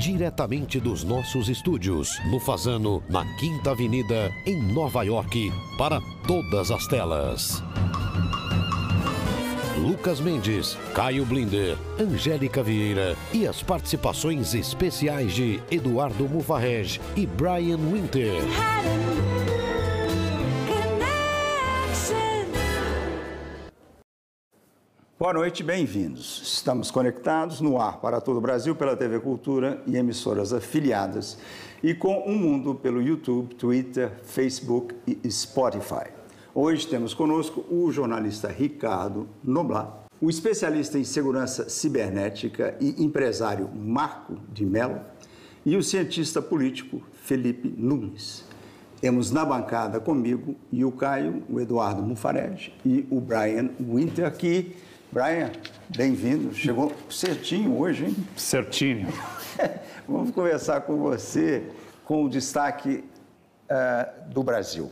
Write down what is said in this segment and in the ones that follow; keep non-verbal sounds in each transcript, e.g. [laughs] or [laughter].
diretamente dos nossos estúdios, no Fazano, na Quinta Avenida, em Nova York, para todas as telas. Lucas Mendes, Caio Blinder, Angélica Vieira e as participações especiais de Eduardo Mufarrej e Brian Winter. Boa noite, bem-vindos. Estamos conectados no ar para todo o Brasil pela TV Cultura e emissoras afiliadas e com o mundo pelo YouTube, Twitter, Facebook e Spotify. Hoje temos conosco o jornalista Ricardo Noblar, o especialista em segurança cibernética e empresário Marco de Mello e o cientista político Felipe Nunes. Temos na bancada comigo e o Caio, o Eduardo Mufared e o Brian Winter, que Brian, bem-vindo. Chegou certinho hoje, hein? Certinho. [laughs] Vamos conversar com você com o destaque uh, do Brasil.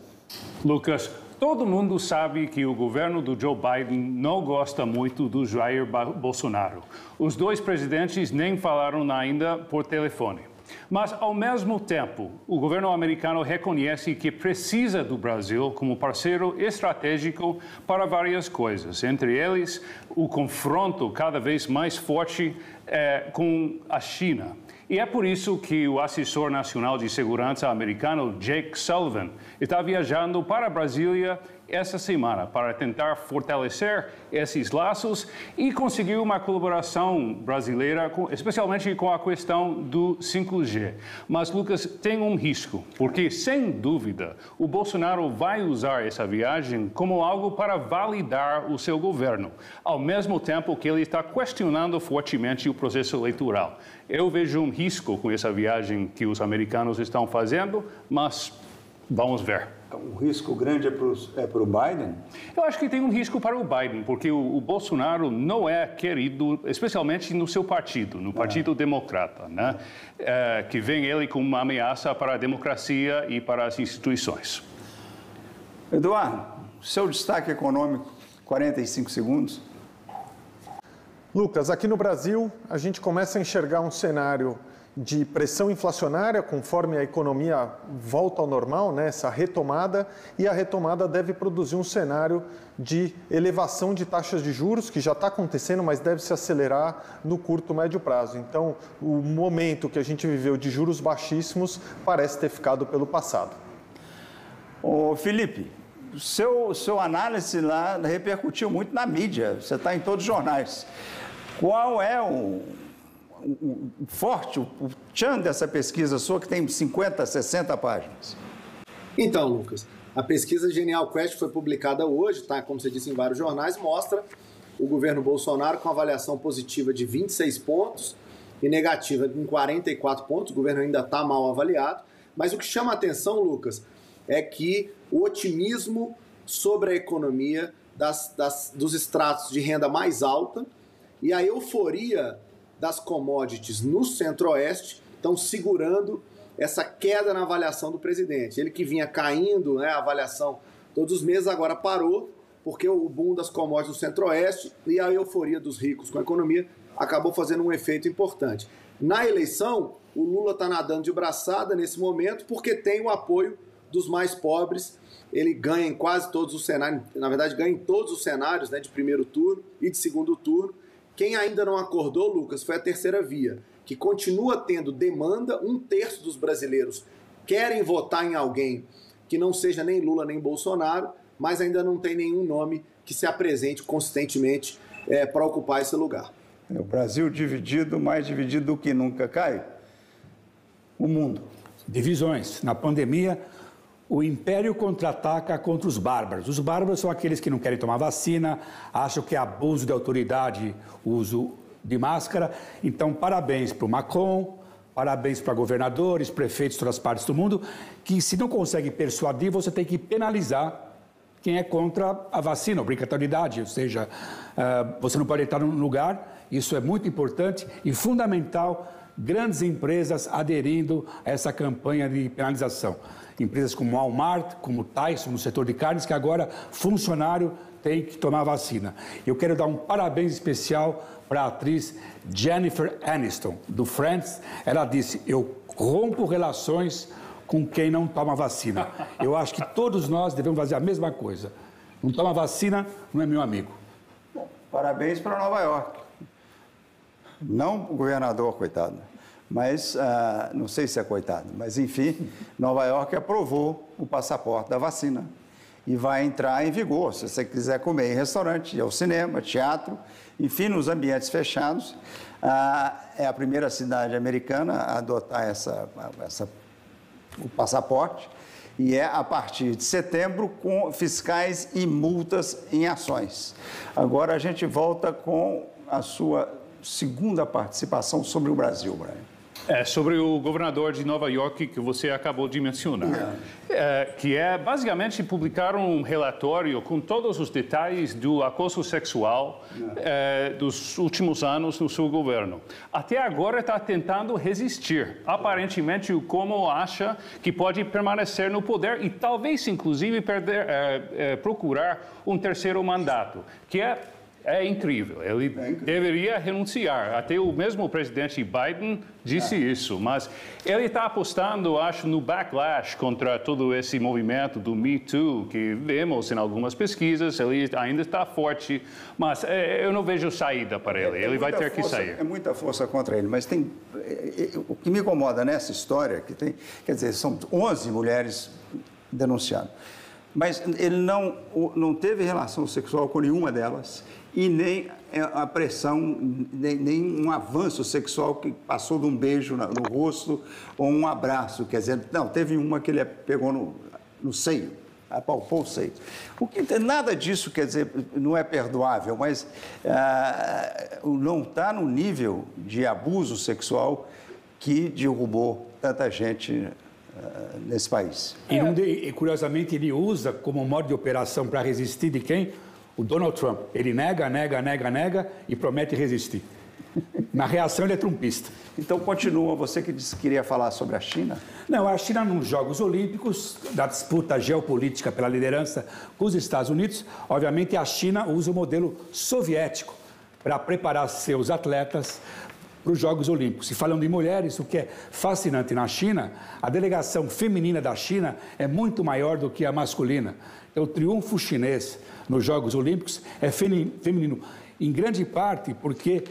Lucas, todo mundo sabe que o governo do Joe Biden não gosta muito do Jair Bolsonaro. Os dois presidentes nem falaram ainda por telefone. Mas, ao mesmo tempo, o governo americano reconhece que precisa do Brasil como parceiro estratégico para várias coisas, entre eles o confronto cada vez mais forte eh, com a China. E é por isso que o assessor nacional de segurança americano, Jake Sullivan, está viajando para Brasília essa semana para tentar fortalecer esses laços e conseguir uma colaboração brasileira, especialmente com a questão do 5G. Mas, Lucas, tem um risco, porque, sem dúvida, o Bolsonaro vai usar essa viagem como algo para validar o seu governo, ao mesmo tempo que ele está questionando fortemente o processo eleitoral. Eu vejo um risco com essa viagem que os americanos estão fazendo, mas vamos ver. O risco grande é para o é Biden? Eu acho que tem um risco para o Biden, porque o, o Bolsonaro não é querido, especialmente no seu partido, no Partido é. Democrata, né? É, que vem ele como uma ameaça para a democracia e para as instituições. Eduardo, seu destaque econômico, 45 segundos. Lucas, aqui no Brasil, a gente começa a enxergar um cenário de pressão inflacionária conforme a economia volta ao normal, né, essa retomada, e a retomada deve produzir um cenário de elevação de taxas de juros, que já está acontecendo, mas deve se acelerar no curto médio prazo. Então, o momento que a gente viveu de juros baixíssimos parece ter ficado pelo passado. Ô Felipe, seu, seu análise lá repercutiu muito na mídia, você está em todos os jornais. Qual é o, o, o forte, o, o tchan dessa pesquisa sua, que tem 50, 60 páginas? Então, Lucas, a pesquisa Genial Quest foi publicada hoje, tá? Como você disse em vários jornais, mostra o governo Bolsonaro com avaliação positiva de 26 pontos e negativa em 44 pontos. O governo ainda está mal avaliado. Mas o que chama a atenção, Lucas, é que o otimismo sobre a economia das, das, dos estratos de renda mais alta e a euforia das commodities no Centro-Oeste estão segurando essa queda na avaliação do presidente. Ele que vinha caindo, né, a avaliação todos os meses, agora parou, porque o boom das commodities no Centro-Oeste e a euforia dos ricos com a economia acabou fazendo um efeito importante. Na eleição, o Lula está nadando de braçada nesse momento porque tem o apoio dos mais pobres. Ele ganha em quase todos os cenários, na verdade, ganha em todos os cenários né, de primeiro turno e de segundo turno. Quem ainda não acordou, Lucas, foi a terceira via, que continua tendo demanda. Um terço dos brasileiros querem votar em alguém que não seja nem Lula nem Bolsonaro, mas ainda não tem nenhum nome que se apresente consistentemente é, para ocupar esse lugar. É, o Brasil dividido, mais dividido do que nunca, cai. O mundo. Divisões. Na pandemia, o império contra-ataca contra os bárbaros. Os bárbaros são aqueles que não querem tomar vacina, acham que é abuso de autoridade o uso de máscara. Então, parabéns para o Macron, parabéns para governadores, prefeitos de todas as partes do mundo, que se não consegue persuadir, você tem que penalizar quem é contra a vacina, obrigatoriedade, ou seja, uh, você não pode entrar num lugar, isso é muito importante e fundamental, grandes empresas aderindo a essa campanha de penalização empresas como Walmart, como Tyson no setor de carnes, que agora funcionário tem que tomar vacina. Eu quero dar um parabéns especial para a atriz Jennifer Aniston, do Friends. Ela disse: Eu rompo relações com quem não toma vacina. [laughs] Eu acho que todos nós devemos fazer a mesma coisa. Não toma vacina, não é meu amigo. Bom, parabéns para Nova York. Não o governador, coitado. Mas, ah, não sei se é coitado, mas enfim, Nova York aprovou o passaporte da vacina e vai entrar em vigor. Se você quiser comer em restaurante, ir ao cinema, teatro, enfim, nos ambientes fechados, ah, é a primeira cidade americana a adotar essa, essa, o passaporte e é a partir de setembro com fiscais e multas em ações. Agora a gente volta com a sua segunda participação sobre o Brasil, Brian. É, sobre o governador de Nova York que você acabou de mencionar, é. É, que é basicamente publicar um relatório com todos os detalhes do acoso sexual é, dos últimos anos no seu governo. Até agora está tentando resistir, aparentemente como acha que pode permanecer no poder e talvez inclusive perder, é, é, procurar um terceiro mandato, que é é incrível. Ele é incrível. deveria renunciar. Até o mesmo presidente Biden disse é. isso. Mas ele está apostando, acho, no backlash contra todo esse movimento do Me Too que vemos em algumas pesquisas. Ele ainda está forte, mas é, eu não vejo saída para ele. É, ele vai ter força, que sair. É muita força contra ele. Mas tem é, é, o que me incomoda nessa história que tem, quer dizer, são 11 mulheres denunciando. Mas ele não, não teve relação sexual com nenhuma delas e nem é, a pressão, nem, nem, um avanço sexual que passou de um beijo no, no rosto ou um abraço. Quer dizer, não, teve uma que ele pegou no, no seio, apalpou o seio. O que, nada disso, quer dizer, não é perdoável, mas ah, não está no nível de abuso sexual que derrubou tanta gente ah, nesse país. E, e, curiosamente, ele usa como modo de operação para resistir de quem? O Donald Trump, ele nega, nega, nega, nega e promete resistir. Na reação, ele é trumpista. Então, continua. Você que disse que queria falar sobre a China? Não, a China, nos Jogos Olímpicos, da disputa geopolítica pela liderança com os Estados Unidos, obviamente a China usa o modelo soviético para preparar seus atletas para os Jogos Olímpicos. E falando em mulheres, o que é fascinante na China, a delegação feminina da China é muito maior do que a masculina. É o triunfo chinês nos Jogos Olímpicos é feminino, em grande parte porque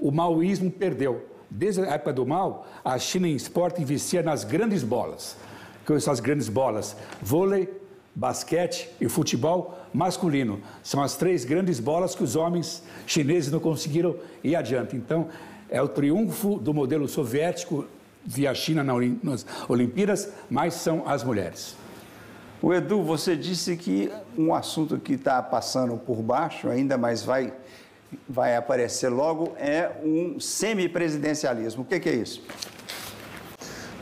o maoísmo perdeu. Desde a época do Mao, a China em esporte investia nas grandes bolas. Que são as grandes bolas? Vôlei, basquete e futebol masculino. São as três grandes bolas que os homens chineses não conseguiram ir adiante. Então, é o triunfo do modelo soviético via China nas Olimpíadas, mas são as mulheres. O Edu, você disse que um assunto que está passando por baixo, ainda mais vai, vai aparecer logo, é um semipresidencialismo. O que, que é isso?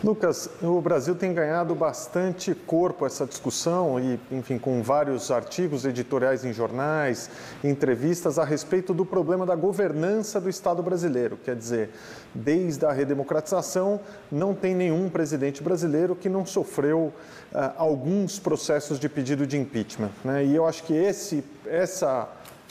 Lucas, o Brasil tem ganhado bastante corpo essa discussão e, enfim, com vários artigos editoriais em jornais, entrevistas a respeito do problema da governança do Estado brasileiro. Quer dizer, desde a redemocratização, não tem nenhum presidente brasileiro que não sofreu uh, alguns processos de pedido de impeachment. Né? E eu acho que esse, essa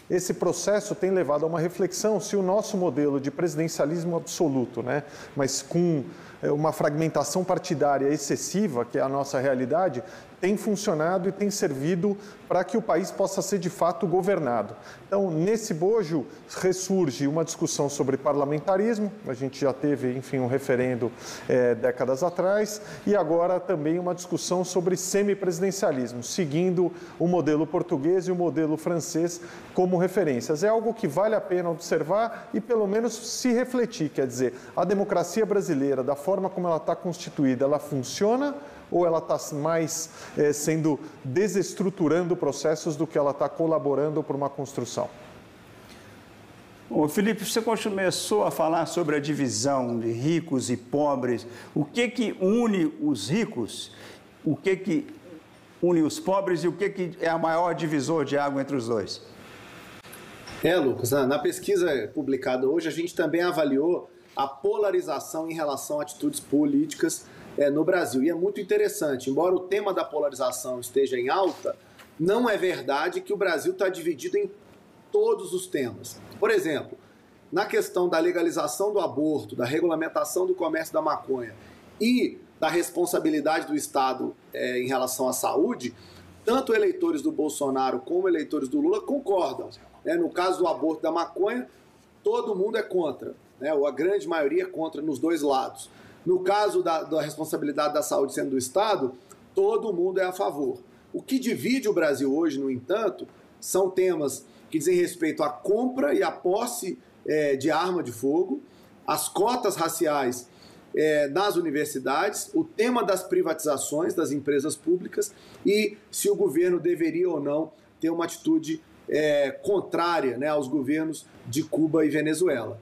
esse processo tem levado a uma reflexão se o nosso modelo de presidencialismo absoluto, né, mas com uma fragmentação partidária excessiva, que é a nossa realidade, tem funcionado e tem servido para que o país possa ser de fato governado. Então, nesse bojo, ressurge uma discussão sobre parlamentarismo, a gente já teve, enfim, um referendo é, décadas atrás, e agora também uma discussão sobre semipresidencialismo, seguindo o modelo português e o modelo francês como referências. É algo que vale a pena observar e, pelo menos, se refletir, quer dizer, a democracia brasileira, da forma como ela está constituída, ela funciona ou ela está mais é, sendo desestruturando processos do que ela está colaborando para uma construção? Ô, Felipe, você começou a falar sobre a divisão de ricos e pobres. O que que une os ricos? O que que une os pobres e o que que é a maior divisor de água entre os dois? É, Lucas, na pesquisa publicada hoje a gente também avaliou a polarização em relação a atitudes políticas é, no Brasil. E é muito interessante, embora o tema da polarização esteja em alta, não é verdade que o Brasil está dividido em todos os temas. Por exemplo, na questão da legalização do aborto, da regulamentação do comércio da maconha e da responsabilidade do Estado é, em relação à saúde, tanto eleitores do Bolsonaro como eleitores do Lula concordam. Né? No caso do aborto da maconha, todo mundo é contra, né? ou a grande maioria é contra nos dois lados. No caso da, da responsabilidade da saúde sendo do Estado, todo mundo é a favor. O que divide o Brasil hoje, no entanto, são temas que dizem respeito à compra e à posse é, de arma de fogo, as cotas raciais é, nas universidades, o tema das privatizações das empresas públicas e se o governo deveria ou não ter uma atitude é, contrária né, aos governos de Cuba e Venezuela.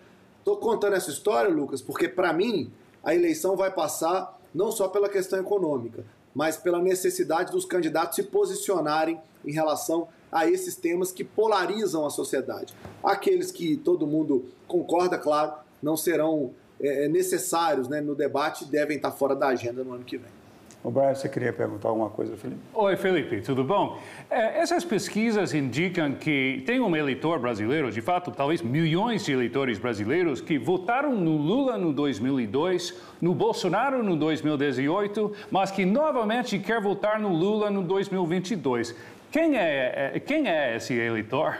Estou contando essa história, Lucas, porque para mim a eleição vai passar não só pela questão econômica, mas pela necessidade dos candidatos se posicionarem em relação a esses temas que polarizam a sociedade. Aqueles que todo mundo concorda, claro, não serão é, necessários né, no debate e devem estar fora da agenda no ano que vem. O Brian, você queria perguntar alguma coisa, Felipe? Oi, Felipe, tudo bom? É, essas pesquisas indicam que tem um eleitor brasileiro, de fato, talvez milhões de eleitores brasileiros, que votaram no Lula no 2002, no Bolsonaro no 2018, mas que novamente quer votar no Lula no 2022. Quem é, é, quem é esse eleitor?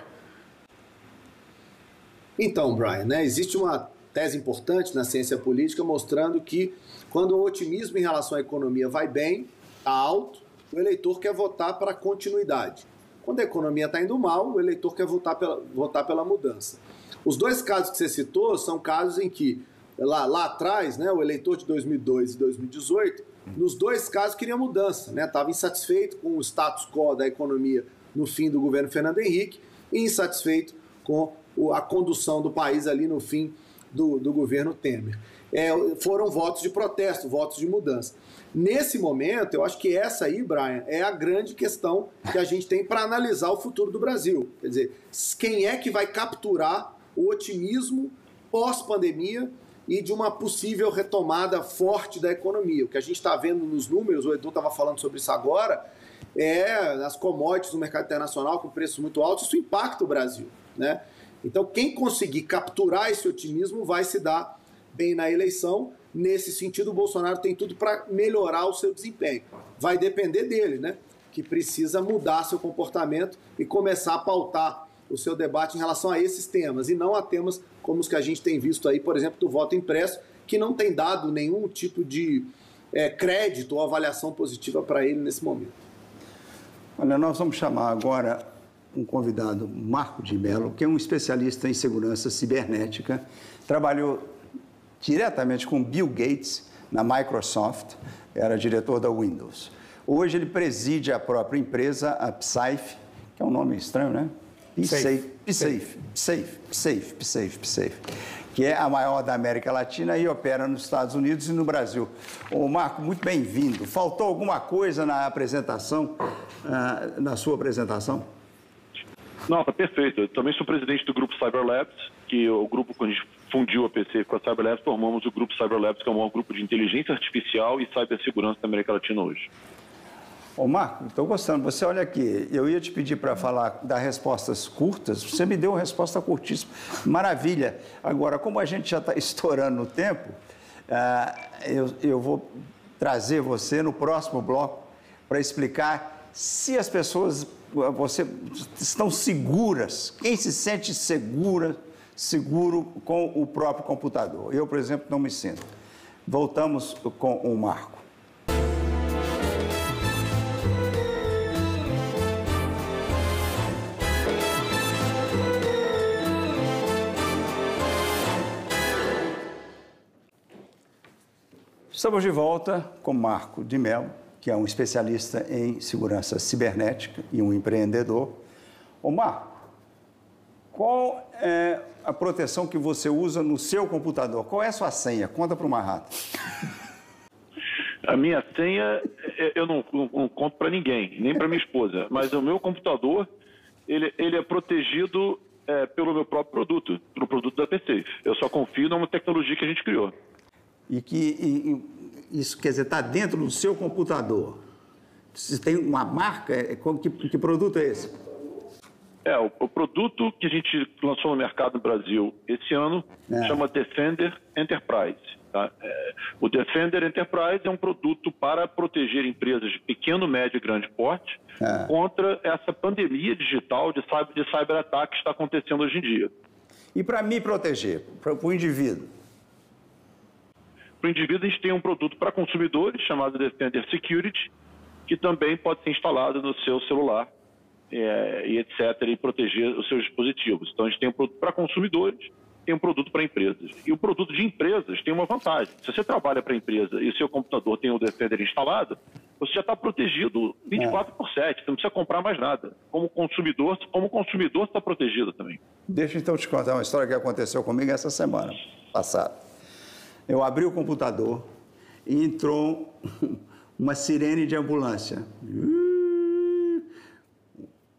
Então, Brian, né, existe uma tese importante na ciência política mostrando que quando o otimismo em relação à economia vai bem, está alto, o eleitor quer votar para continuidade. Quando a economia está indo mal, o eleitor quer votar pela, votar pela mudança. Os dois casos que você citou são casos em que, lá, lá atrás, né, o eleitor de 2002 e 2018, nos dois casos queria mudança, estava né, insatisfeito com o status quo da economia no fim do governo Fernando Henrique e insatisfeito com a condução do país ali no fim do, do governo Temer é, foram votos de protesto, votos de mudança. Nesse momento, eu acho que essa aí, Brian, é a grande questão que a gente tem para analisar o futuro do Brasil. Quer dizer, quem é que vai capturar o otimismo pós-pandemia e de uma possível retomada forte da economia? O que a gente está vendo nos números, o Edu estava falando sobre isso agora, é as commodities no mercado internacional com preços muito altos, isso impacta o Brasil. Né? Então, quem conseguir capturar esse otimismo vai se dar bem na eleição. Nesse sentido, o Bolsonaro tem tudo para melhorar o seu desempenho. Vai depender dele, né? Que precisa mudar seu comportamento e começar a pautar o seu debate em relação a esses temas e não a temas como os que a gente tem visto aí, por exemplo, do voto impresso, que não tem dado nenhum tipo de é, crédito ou avaliação positiva para ele nesse momento. Olha, nós vamos chamar agora um convidado, Marco de Mello, que é um especialista em segurança cibernética, trabalhou diretamente com Bill Gates na Microsoft, era diretor da Windows. Hoje ele preside a própria empresa, a Psafe, que é um nome estranho, né? Psafe, Psafe, Psafe, Psafe, Psafe, Psafe, que é a maior da América Latina e opera nos Estados Unidos e no Brasil. Ô Marco, muito bem-vindo. Faltou alguma coisa na apresentação, uh, na sua apresentação? Não, tá perfeito. Eu também sou presidente do grupo Cyber Labs, que o grupo, quando a gente fundiu a PC com a Cyber Labs, formamos o grupo Cyber Labs, que é o maior grupo de inteligência artificial e cibersegurança da América Latina hoje. Ô Marco, estou gostando. Você olha aqui, eu ia te pedir para falar das respostas curtas, você me deu uma resposta curtíssima. Maravilha. Agora, como a gente já está [laughs] estourando no tempo, uh, eu, eu vou trazer você no próximo bloco para explicar se as pessoas você, estão seguras, quem se sente segura, seguro com o próprio computador. Eu, por exemplo, não me sinto. Voltamos com o Marco. Estamos de volta com Marco de Mello que é um especialista em segurança cibernética e um empreendedor. Omar, qual é a proteção que você usa no seu computador? Qual é a sua senha? Conta para o Marrata. A minha senha eu não, não, não conto para ninguém, nem para minha esposa, mas o meu computador ele, ele é protegido é, pelo meu próprio produto, pelo produto da PC. Eu só confio numa tecnologia que a gente criou. E que e, isso quer dizer, está dentro do seu computador. Você tem uma marca? É, que, que produto é esse? É, o, o, produto que a gente lançou no mercado no Brasil esse ano é. chama Defender Enterprise. Tá? É, o Defender Enterprise é um produto para proteger empresas de pequeno, médio e grande porte é. contra essa pandemia digital de, cyber, de cyberataque que está acontecendo hoje em dia. E para me proteger, para o indivíduo? Para o indivíduo, a gente tem um produto para consumidores chamado Defender Security, que também pode ser instalado no seu celular é, e etc., e proteger os seus dispositivos. Então, a gente tem um produto para consumidores, tem um produto para empresas. E o produto de empresas tem uma vantagem. Se você trabalha para empresa e o seu computador tem o Defender instalado, você já está protegido 24 é. por 7, você não precisa comprar mais nada. Como consumidor, como consumidor está protegido também. Deixa então te contar uma história que aconteceu comigo essa semana passada. Eu abri o computador e entrou [laughs] uma sirene de ambulância.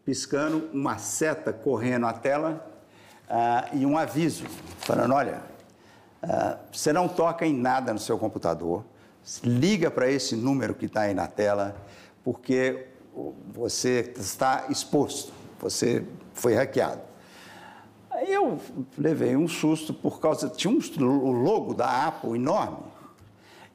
Piscando, uma seta correndo a tela uh, e um aviso, falando: olha, uh, você não toca em nada no seu computador, liga para esse número que está aí na tela, porque você está exposto, você foi hackeado. Aí eu levei um susto por causa. Tinha um, logo da Apple enorme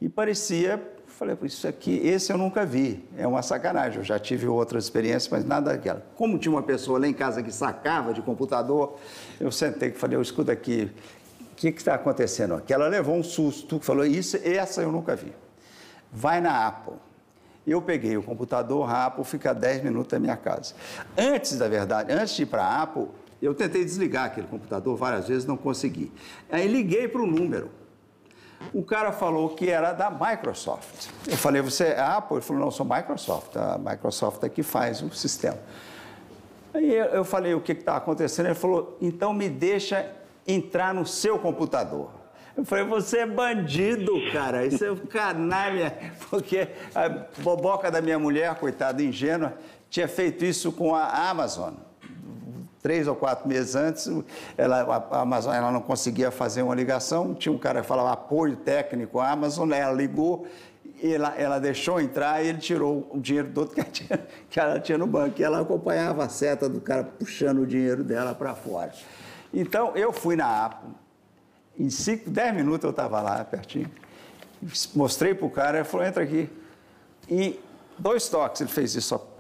e parecia. Falei, isso aqui, esse eu nunca vi, é uma sacanagem. Eu já tive outras experiências, mas nada daquela. Como tinha uma pessoa lá em casa que sacava de computador, eu sentei e falei, escuta aqui, o que está acontecendo aqui? Ela levou um susto, falou, isso, essa eu nunca vi. Vai na Apple. Eu peguei o computador, a Apple fica 10 minutos da minha casa. Antes da verdade, antes de ir para a Apple, eu tentei desligar aquele computador várias vezes, não consegui. Aí liguei para o número. O cara falou que era da Microsoft. Eu falei, você é Apple? Ele falou, não, eu sou Microsoft. A Microsoft é que faz o sistema. Aí eu falei, o que está acontecendo? Ele falou, então me deixa entrar no seu computador. Eu falei, você é bandido, cara, isso é um canalha, porque a boboca da minha mulher, coitada ingênua, tinha feito isso com a Amazon três ou quatro meses antes, ela, a Amazon ela não conseguia fazer uma ligação, tinha um cara que falava apoio técnico à Amazon, ela ligou, ela, ela deixou entrar e ele tirou o dinheiro todo que ela, [laughs] tinha, que ela tinha no banco. E ela acompanhava a seta do cara puxando o dinheiro dela para fora. Então, eu fui na Apple, em cinco, dez minutos eu estava lá, pertinho, mostrei para o cara, ele falou, entra aqui. E dois toques, ele fez isso, ó,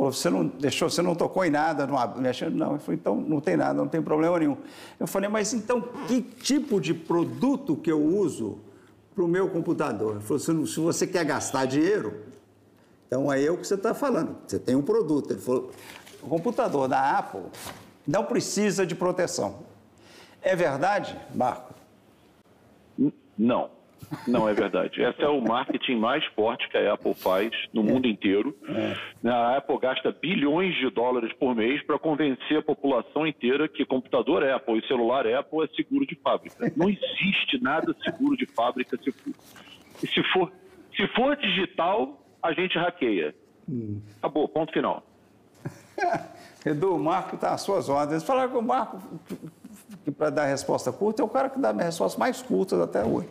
Falou, você não deixou, você não tocou em nada, não mexendo? Não. Ele falou, então não tem nada, não tem problema nenhum. Eu falei, mas então que tipo de produto que eu uso para o meu computador? Ele falou, se você quer gastar dinheiro, então é eu que você está falando. Você tem um produto. Ele falou, o computador da Apple não precisa de proteção. É verdade, Marco? Não. Não é verdade. Esse é o marketing mais forte que a Apple faz no mundo inteiro. É. A Apple gasta bilhões de dólares por mês para convencer a população inteira que computador Apple e celular Apple é seguro de fábrica. Não existe nada seguro de fábrica. Se for, se for, se for digital, a gente hackeia. Hum. Acabou, ponto final. [laughs] Edu, o Marco está às suas ordens. Falar com o Marco, para dar resposta curta, é o cara que dá a resposta mais curta até hoje.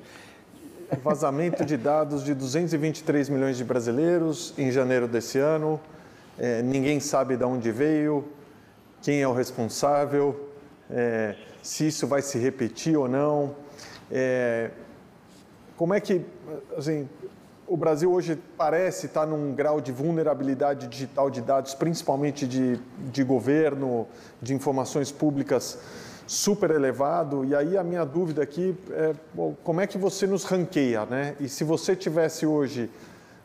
Vazamento de dados de 223 milhões de brasileiros em janeiro desse ano. É, ninguém sabe de onde veio, quem é o responsável, é, se isso vai se repetir ou não. É, como é que, assim, o Brasil hoje parece estar num grau de vulnerabilidade digital de dados, principalmente de, de governo, de informações públicas super elevado. E aí a minha dúvida aqui é como é que você nos ranqueia, né? E se você tivesse hoje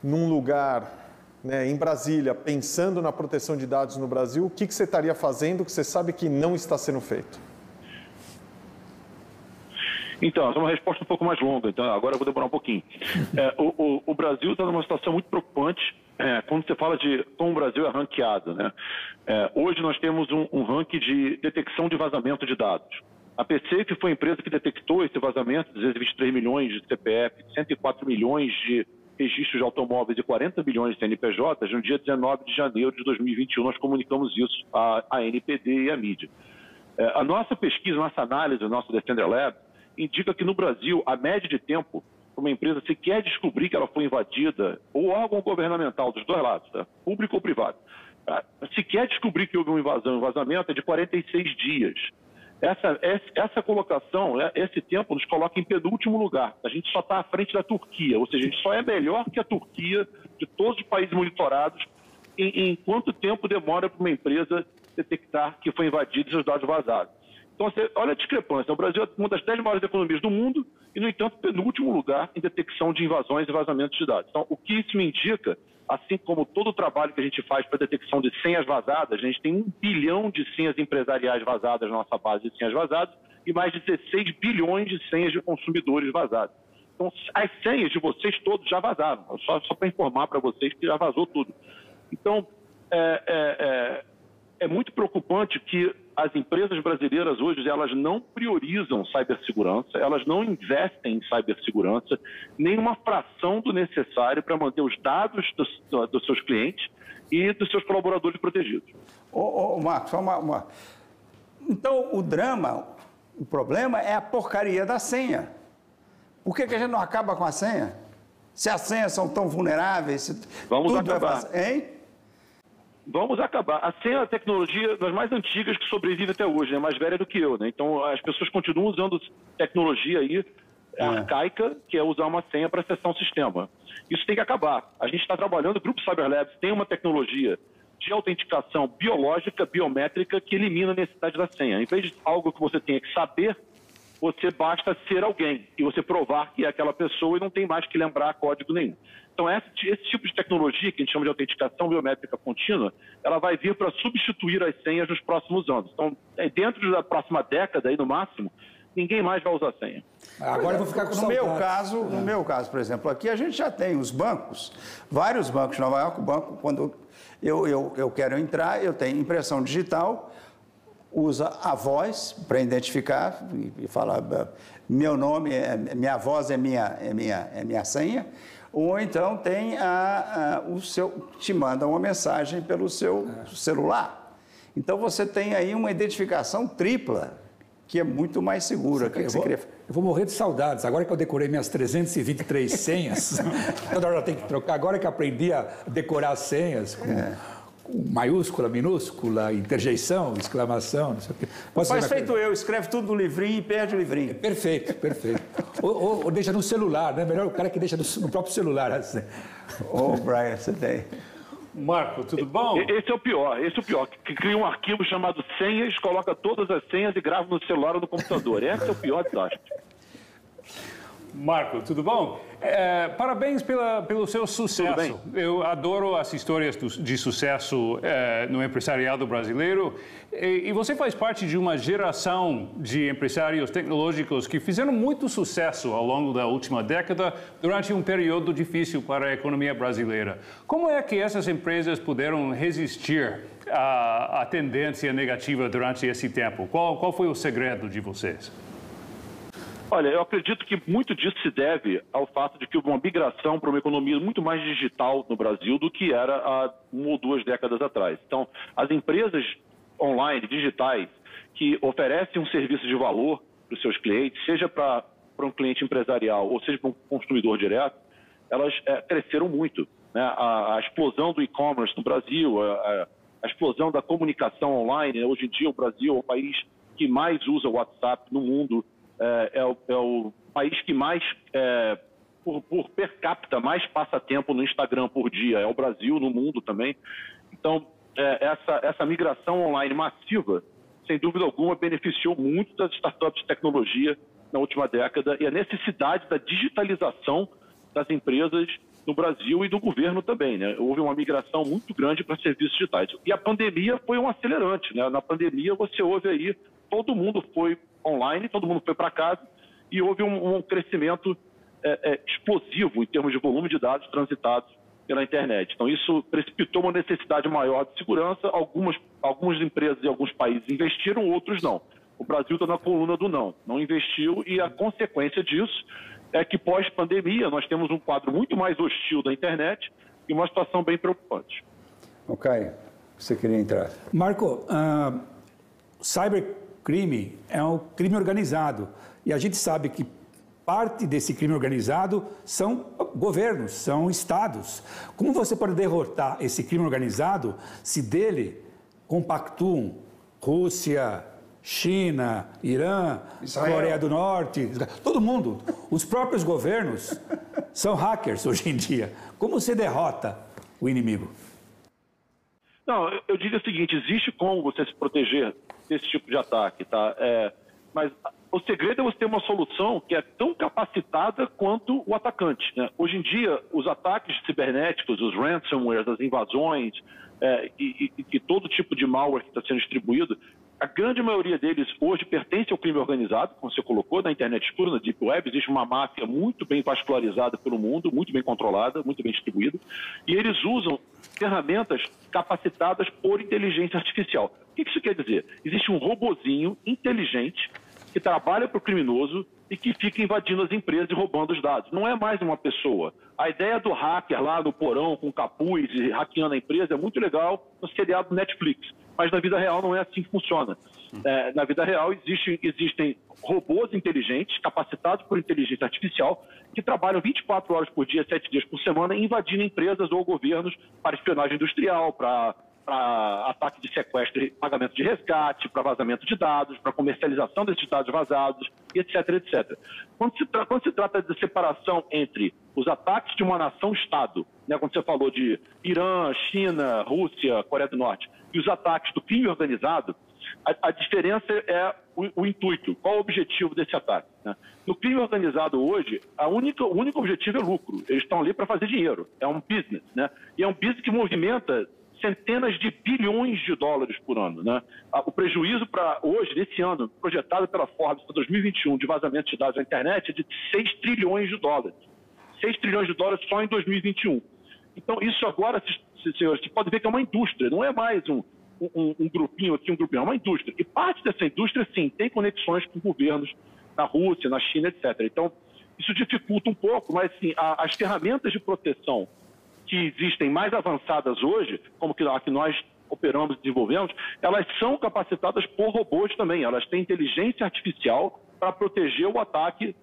num lugar né, em Brasília, pensando na proteção de dados no Brasil, o que, que você estaria fazendo que você sabe que não está sendo feito? Então, é uma resposta um pouco mais longa, então agora eu vou demorar um pouquinho. É, o, o, o, Brasil está numa situação muito preocupante é, quando você fala de como o Brasil é ranqueado. Né? É, hoje nós temos um, um ranking de detecção de vazamento de dados. A PC, que foi a empresa que detectou esse vazamento, 223 milhões de CPF, 104 milhões de registros de automóveis e 40 bilhões de CNPJs, no dia 19 de janeiro de 2021 nós comunicamos isso à, à NPD e à mídia. É, a nossa pesquisa, nossa análise, o nosso Defender Lab, indica que no Brasil a média de tempo uma empresa sequer descobrir que ela foi invadida, ou órgão governamental dos dois lados, tá? público ou privado, tá? sequer descobrir que houve uma invasão, um vazamento é de 46 dias. Essa, essa colocação, né, esse tempo nos coloca em penúltimo lugar. A gente só está à frente da Turquia, ou seja, a gente só é melhor que a Turquia de todos os países monitorados em, em quanto tempo demora para uma empresa detectar que foi invadida e seus dados vazados. Então, você, olha a discrepância. O Brasil é uma das dez maiores economias do mundo e, no entanto, penúltimo lugar em detecção de invasões e vazamentos de dados. Então, o que isso me indica, assim como todo o trabalho que a gente faz para detecção de senhas vazadas, a gente tem um bilhão de senhas empresariais vazadas na nossa base de senhas vazadas e mais de 16 bilhões de senhas de consumidores vazadas. Então, as senhas de vocês todos já vazaram. Só, só para informar para vocês que já vazou tudo. Então, é, é, é é muito preocupante que as empresas brasileiras hoje elas não priorizam cibersegurança, elas não investem em cibersegurança, nem uma fração do necessário para manter os dados dos, dos, seus clientes e dos seus colaboradores protegidos. Ô, ô Marcos, uma, uma... então o drama, o problema é a porcaria da senha. Por que, que a gente não acaba com a senha? Se as senhas são tão vulneráveis, Vamos acabar. É hein? Vamos acabar. A senha é a tecnologia das mais antigas que sobrevive até hoje, é né? mais velha do que eu. Né? Então as pessoas continuam usando tecnologia aí é. arcaica, que é usar uma senha para acessar um sistema. Isso tem que acabar. A gente está trabalhando, o Grupo Cyber Labs tem uma tecnologia de autenticação biológica, biométrica, que elimina a necessidade da senha. Em vez de algo que você tenha que saber, você basta ser alguém e você provar que é aquela pessoa e não tem mais que lembrar código nenhum. Então, esse, esse, tipo de tecnologia, que a gente chama de autenticação biométrica contínua, ela vai vir para substituir as senhas nos próximos anos. Então, é, dentro da próxima década, aí no máximo, ninguém mais vai usar senha. Agora eu vou ficar com no meu caso, No meu caso, por exemplo, aqui a gente já tem os bancos, vários bancos de Nova York, o banco, quando eu, eu, eu quero entrar, eu tenho impressão digital, usa a voz para identificar e, e falar meu nome, é, minha voz é minha, é minha, é minha senha ou então tem a, a, o seu, te manda uma mensagem pelo seu é. celular. Então você tem aí uma identificação tripla, que é muito mais segura. Que, vou, queria? Eu vou morrer de saudades. Agora que eu decorei minhas 323 senhas, [laughs] toda hora tenho que trocar. Agora que aprendi a decorar as senhas. Com... É maiúscula, minúscula, interjeição, exclamação, não sei o quê. Posso Faz feito eu, escreve tudo no livrinho e perde o livrinho. É perfeito, perfeito. ou, ou, ou, deixa no celular, né? Melhor o cara que deixa no, no próprio celular. Assim. Ô, oh, Brian, você tem. Marco, tudo bom? Esse é o pior, esse é o pior. Que cria um arquivo chamado senhas, coloca todas as senhas e grava no celular ou no computador. Esse é o pior desastre. Marco, tudo bom? É, parabéns pela, pelo seu sucesso. Eu adoro as histórias do, de sucesso é, no empresariado brasileiro. E, e, você faz parte de uma geração de empresários tecnológicos que fizeram muito sucesso ao longo da última década, durante um período difícil para a economia brasileira. Como é que essas empresas puderam resistir à, à tendência negativa durante esse tempo? Qual, qual foi o segredo de vocês? Olha, eu acredito que muito disso se deve ao fato de que houve uma migração para uma economia muito mais digital no Brasil do que era há uma ou duas décadas atrás. Então, as empresas online, digitais, que oferecem um serviço de valor para os seus clientes, seja para, para um cliente empresarial ou seja para um consumidor direto, elas é, cresceram muito. Né? A, a, explosão do e-commerce no Brasil, a, a, explosão da comunicação online, né? hoje em dia o Brasil é o país que mais usa o WhatsApp no mundo, é, é, o, é o, país que mais, é, por, por, per capita, mais passa tempo no Instagram por dia. É o Brasil, no mundo também. Então, é, essa, essa migração online massiva, sem dúvida alguma, beneficiou muito das startups de tecnologia na última década e a necessidade da digitalização das empresas no Brasil e do governo também. Né? Houve uma migração muito grande para serviços digitais. E a pandemia foi um acelerante. Né? Na pandemia, você ouve aí, todo mundo foi online, todo mundo foi para casa e houve um, um crescimento é, é, explosivo em termos de volume de dados transitados pela internet. Então, isso precipitou uma necessidade maior de segurança. Algumas, algumas empresas e alguns países investiram, outros não. O Brasil está na coluna do não. Não investiu e a consequência disso é que, pós-pandemia, nós temos um quadro muito mais hostil da internet e uma situação bem preocupante. Ok. Você queria entrar? Marco, uh, cyber crime é um crime organizado. E a gente sabe que parte desse crime organizado são governos, são estados. Como você pode derrotar esse crime organizado se dele compactuam Rússia, China, Irã, Israel. Coreia do Norte, todo mundo, os próprios governos são hackers hoje em dia. Como você derrota o inimigo? Não, eu diria o seguinte: existe como você se proteger desse tipo de ataque, tá? É, mas o segredo é você ter uma solução que é tão capacitada quanto o atacante. Né? Hoje em dia, os ataques cibernéticos, os ransomwares, as invasões é, e, e, e, todo tipo de malware que está sendo distribuído, a grande maioria deles hoje pertence ao crime organizado, como você colocou, na internet escura, na Deep Web. Existe uma máfia muito bem vascularizada pelo mundo, muito bem controlada, muito bem distribuída. E eles usam ferramentas capacitadas por inteligência artificial. O que isso quer dizer? Existe um robozinho inteligente que trabalha para o criminoso e que fica invadindo as empresas e roubando os dados. Não é mais uma pessoa. A ideia do hacker lá no porão com capuz e hackeando a empresa é muito legal no seriado Netflix, mas na vida real não é assim que funciona. É, na vida real existem, existem robôs inteligentes, capacitados por inteligência artificial, que trabalham 24 horas por dia, 7 dias por semana, invadindo empresas ou governos para espionagem industrial, para para ataque de sequestro e pagamento de resgate, para vazamento de dados, para comercialização desses dados vazados, etc, etc. Quando se, quando se trata de separação entre os ataques de uma nação-estado, né, quando você falou de Irã, China, Rússia, Coreia do Norte, e os ataques do crime organizado, a, a diferença é o, o, intuito, qual o objetivo desse ataque. Né? No crime organizado hoje, a única, o único objetivo é lucro. Eles estão ali para fazer dinheiro. É um business. Né? E é um business que movimenta centenas de bilhões de dólares por ano. Né? O prejuízo para hoje, nesse ano, projetado pela Forbes para 2021 de vazamento de dados na internet é de 6 trilhões de dólares. 6 trilhões de dólares só em 2021. Então, isso agora, senhores, você pode ver que é uma indústria, não é mais um, um, um, grupinho aqui, um grupinho, é uma indústria. E parte dessa indústria, sim, tem conexões com governos na Rússia, na China, etc. Então, isso dificulta um pouco, mas, sim, a, as ferramentas de proteção que existem mais avançadas hoje, como a que nós operamos e desenvolvemos, elas são capacitadas por robôs também. Elas têm inteligência artificial para proteger o ataque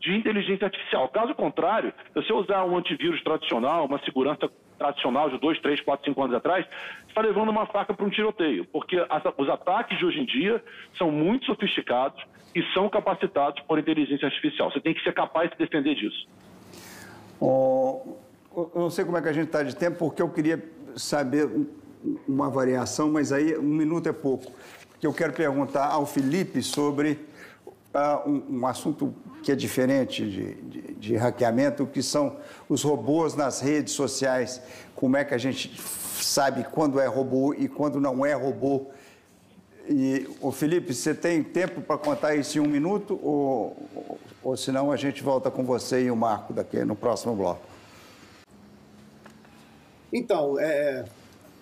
de inteligência artificial. Caso contrário, se você usar um antivírus tradicional, uma segurança tradicional de 2, 3, 4, 5 anos atrás, está levando uma faca para um tiroteio, porque as, os ataques de hoje em dia são muito sofisticados e são capacitados por inteligência artificial. Você tem que ser capaz de defender disso. Oh, eu não sei como é que a gente está de tempo, porque eu queria saber uma variação, mas aí um minuto é pouco. Porque eu quero perguntar ao Felipe sobre uh, um, um, assunto que é diferente de, de, de, hackeamento, que são os robôs nas redes sociais. Como é que a gente sabe quando é robô e quando não é robô? E, o Felipe, você tem tempo para contar isso em um minuto? Ou, ou, ou senão a gente volta com você e o Marco daqui no próximo bloco? Então, é,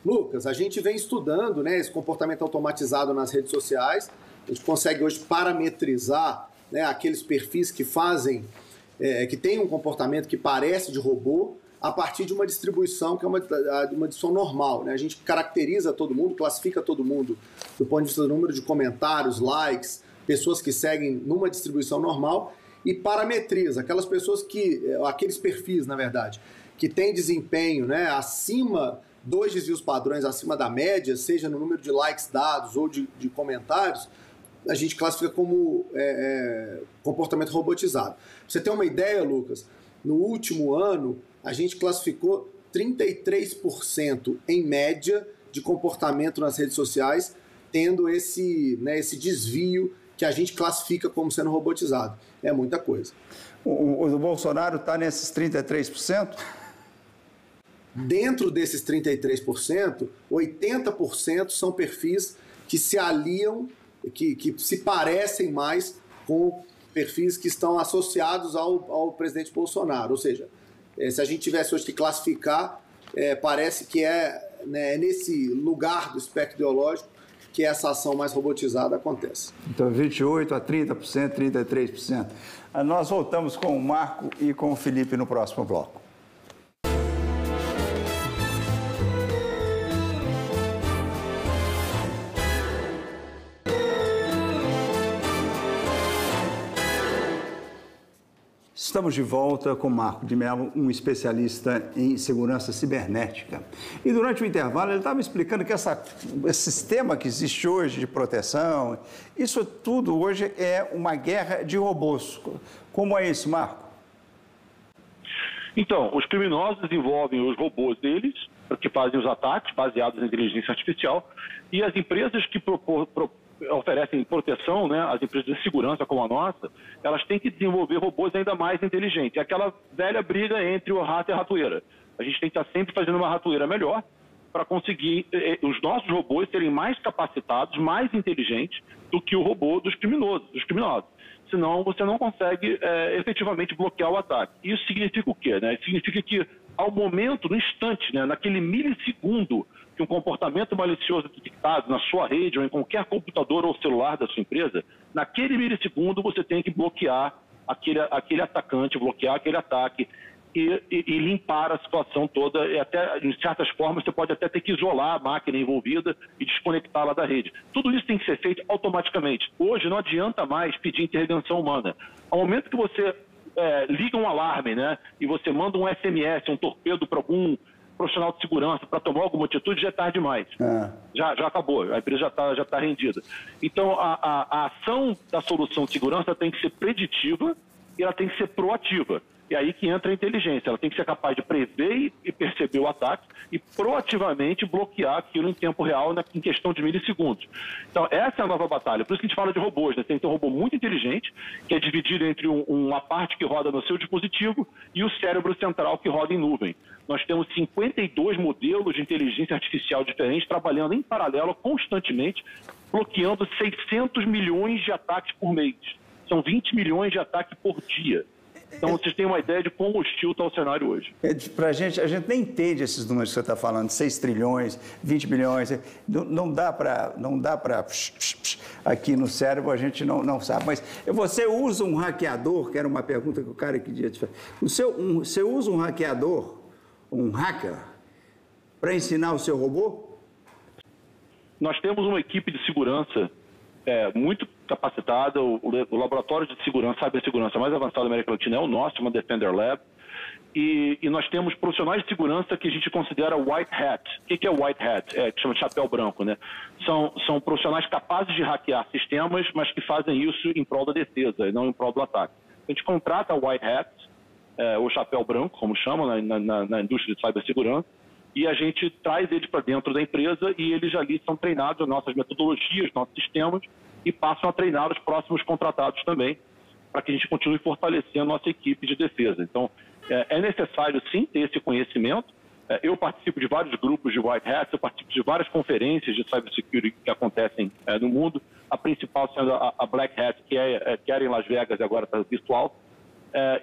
Lucas, a gente vem estudando né, esse comportamento automatizado nas redes sociais. A gente consegue hoje parametrizar né, aqueles perfis que fazem, é, que têm um comportamento que parece de robô, a partir de uma distribuição que é uma, uma distribuição normal. Né? A gente caracteriza todo mundo, classifica todo mundo do ponto de vista do número de comentários, likes, pessoas que seguem numa distribuição normal e parametriza aquelas pessoas que, aqueles perfis, na verdade, que tem desempenho né, acima, dois desvios padrões acima da média, seja no número de likes dados ou de, de comentários, a gente classifica como é, é, comportamento robotizado. Pra você tem uma ideia, Lucas? No último ano, a gente classificou 33% em média de comportamento nas redes sociais, tendo esse, né, esse desvio que a gente classifica como sendo robotizado. É muita coisa. O, o Bolsonaro está nesses 33%? Dentro desses 33%, 80% são perfis que se aliam, que, que se parecem mais com perfis que estão associados ao, ao presidente Bolsonaro. Ou seja, é, se a gente tivesse hoje que classificar, é, parece que é né, nesse lugar do espectro ideológico que essa ação mais robotizada acontece. Então, 28% a 30%, 33%. Nós voltamos com o Marco e com o Felipe no próximo bloco. Estamos de volta com Marco de Mello, um especialista em segurança cibernética. E durante o intervalo ele estava explicando que essa, esse sistema que existe hoje de proteção, isso tudo hoje é uma guerra de robôs. Como é isso, Marco? Então, os criminosos desenvolvem os robôs deles, que fazem os ataques baseados em inteligência artificial, e as empresas que propor, pro, oferecem proteção, né, as empresas de segurança como a nossa, elas têm que desenvolver robôs ainda mais inteligentes. É aquela velha briga entre o rato e a ratoeira. A gente tem que estar sempre fazendo uma ratoeira melhor para conseguir eh, eh, os nossos robôs serem mais capacitados, mais inteligentes do que o robô dos criminosos. Dos criminosos. Senão você não consegue eh, efetivamente bloquear o ataque. Isso significa o quê? Né? Significa que ao momento, no instante, né, naquele milissegundo que um comportamento malicioso é detectado na sua rede ou em qualquer computador ou celular da sua empresa, naquele milissegundo você tem que bloquear aquele, aquele atacante, bloquear aquele ataque e, e, e, limpar a situação toda. E até, em certas formas, você pode até ter que isolar a máquina envolvida e desconectá-la da rede. Tudo isso tem que ser feito automaticamente. Hoje não adianta mais pedir intervenção humana. Ao momento que você é, liga um alarme, né, e você manda um SMS, um torpedo para algum profissional de segurança para tomar alguma atitude, já é tarde demais. É. Já, já acabou, a empresa já está já tá rendida. Então, a, a, a ação da solução de segurança tem que ser preditiva e ela tem que ser proativa. E aí que entra a inteligência. Ela tem que ser capaz de prever e perceber o ataque e proativamente bloquear aquilo em tempo real, né, em questão de milissegundos. Então, essa é a nova batalha. Por isso que a gente fala de robôs. Né? Tem que ter um robô muito inteligente, que é dividido entre um, uma parte que roda no seu dispositivo e o cérebro central que roda em nuvem. Nós temos 52 modelos de inteligência artificial diferentes trabalhando em paralelo constantemente, bloqueando 600 milhões de ataques por mês. São 20 milhões de ataques por dia. Então, vocês têm uma ideia de quão hostil está o cenário hoje. É, Para a gente, a gente nem entende esses números que você está falando, 6 trilhões, 20 bilhões. Não, não dá para. Aqui no cérebro a gente não, não sabe. Mas você usa um hackeador, que era uma pergunta que o cara queria te fazer. O seu, um, você usa um hackeador, um hacker, para ensinar o seu robô? Nós temos uma equipe de segurança é, muito capacitada. O, o, laboratório de segurança, cibersegurança mais avançado da América Latina é o nosso, uma Defender Lab. E, e, nós temos profissionais de segurança que a gente considera white hat. O que, é white hat? É, que chama de chapéu branco, né? São, são profissionais capazes de hackear sistemas, mas que fazem isso em prol da defesa e não em prol do ataque. A gente contrata white hat, é, ou chapéu branco, como chamam na, na, na indústria de cibersegurança, e a gente traz eles para dentro da empresa e eles ali são treinados, nossas metodologias, nossos sistemas, e passam a treinar os próximos contratados também, para que a gente continue fortalecendo a nossa equipe de defesa. Então, é, é necessário sim ter esse conhecimento. É, eu participo de vários grupos de White Hats, eu participo de várias conferências de cybersecurity que acontecem é, no mundo, a principal sendo a, Black Hat, que, é, que era em Las Vegas e agora está virtual.